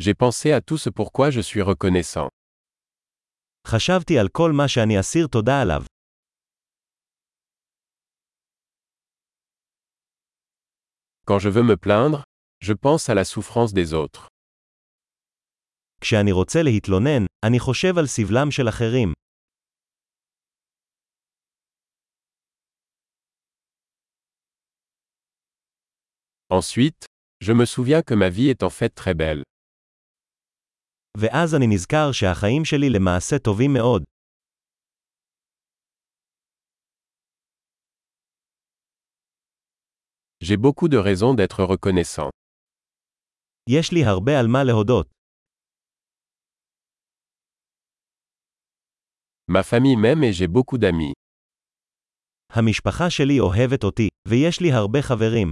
J'ai pensé à tout ce pourquoi je suis reconnaissant. חשבתי על כל מה שאני אסיר תודה עליו. Quand je veux me plaindre, je pense à la souffrance des autres. כשאני רוצה להתלונן, אני חושב על סבלם של אחרים. Ensuite, je me souviens que ma vie est en fait très belle. ואז אני נזכר שהחיים שלי למעשה טובים מאוד. J'ai beaucoup de raisons d'être reconnaissant. יש לי הרבה על מה להודות. Ma famille m'aime et j'ai beaucoup d'amis. המשפחה שלי אוהבת אותי, ויש לי הרבה חברים.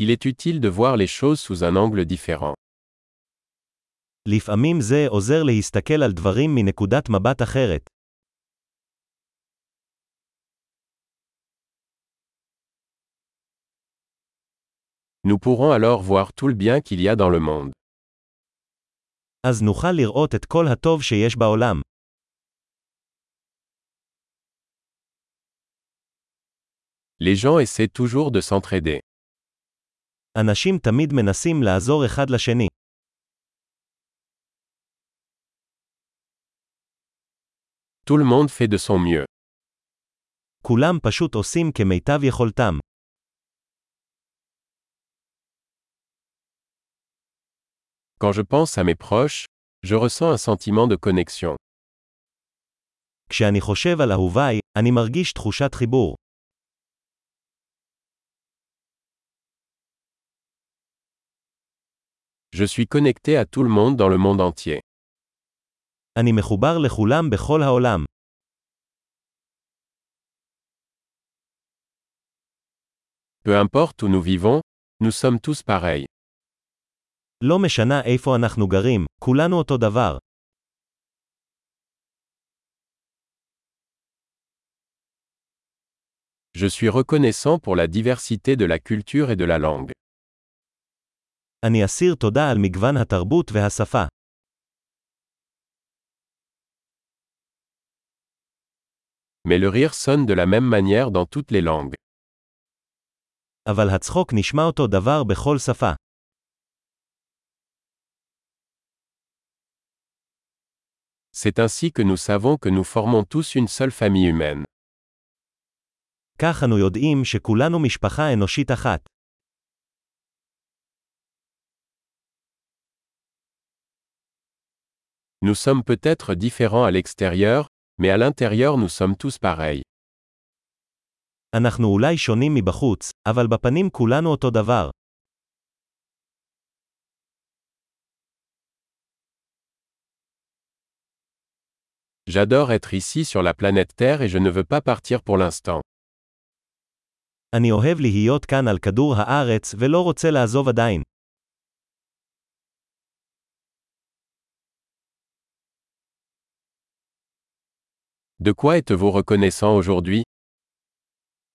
il est utile de voir les choses sous un angle différent. לפעמים זה עוזר להסתכל על דברים מנקודת מבט אחרת. Nous pourrons alors voir tout le bien qu'il y a dans le monde. אז נוכל לראות את כל הטוב שיש בעולם. Les gens essaient toujours de s'entraider. אנשים תמיד מנסים לעזור אחד לשני. Tout le monde fait de son mieux. כולם פשוט עושים כמיטב יכולתם. Quand je pense à mes proches, je ressens un sentiment de connexion. כשאני חושב על אהוביי, אני מרגיש תחושת חיבור. Je suis connecté à tout le monde dans le monde entier. אני מחובר לכולם בכל העולם. Peu importe où nous vivons, nous sommes tous pareils. לא משנה איפה אנחנו גרים, כולנו אותו דבר. Je suis reconnaissant pour la diversité de la culture et de la langue. אני אסיר תודה על מגוון התרבות והשפה. Mais le rire sonne de la même manière dans toutes les langues. אבל הצחוק נשמע אותו דבר בכל שפה. C'est ainsi que nous savons que nous formons tous une seule famille humaine. כך אנו יודעים שכולנו משפחה אנושית אחת. Nous sommes peut-être différents à l'extérieur, mais à l'intérieur nous sommes tous pareils. אנחנו אולי שונים מבחוץ, אבל בפנים כולנו אותו דבר. J'adore être ici sur la planète Terre et je ne veux pas partir pour l'instant. אני אוהב להיות כאן על כדור הארץ ולא רוצה לעזוב עדיין. De quoi êtes-vous reconnaissant aujourd'hui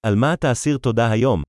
על מה אתה אסיר תודה היום?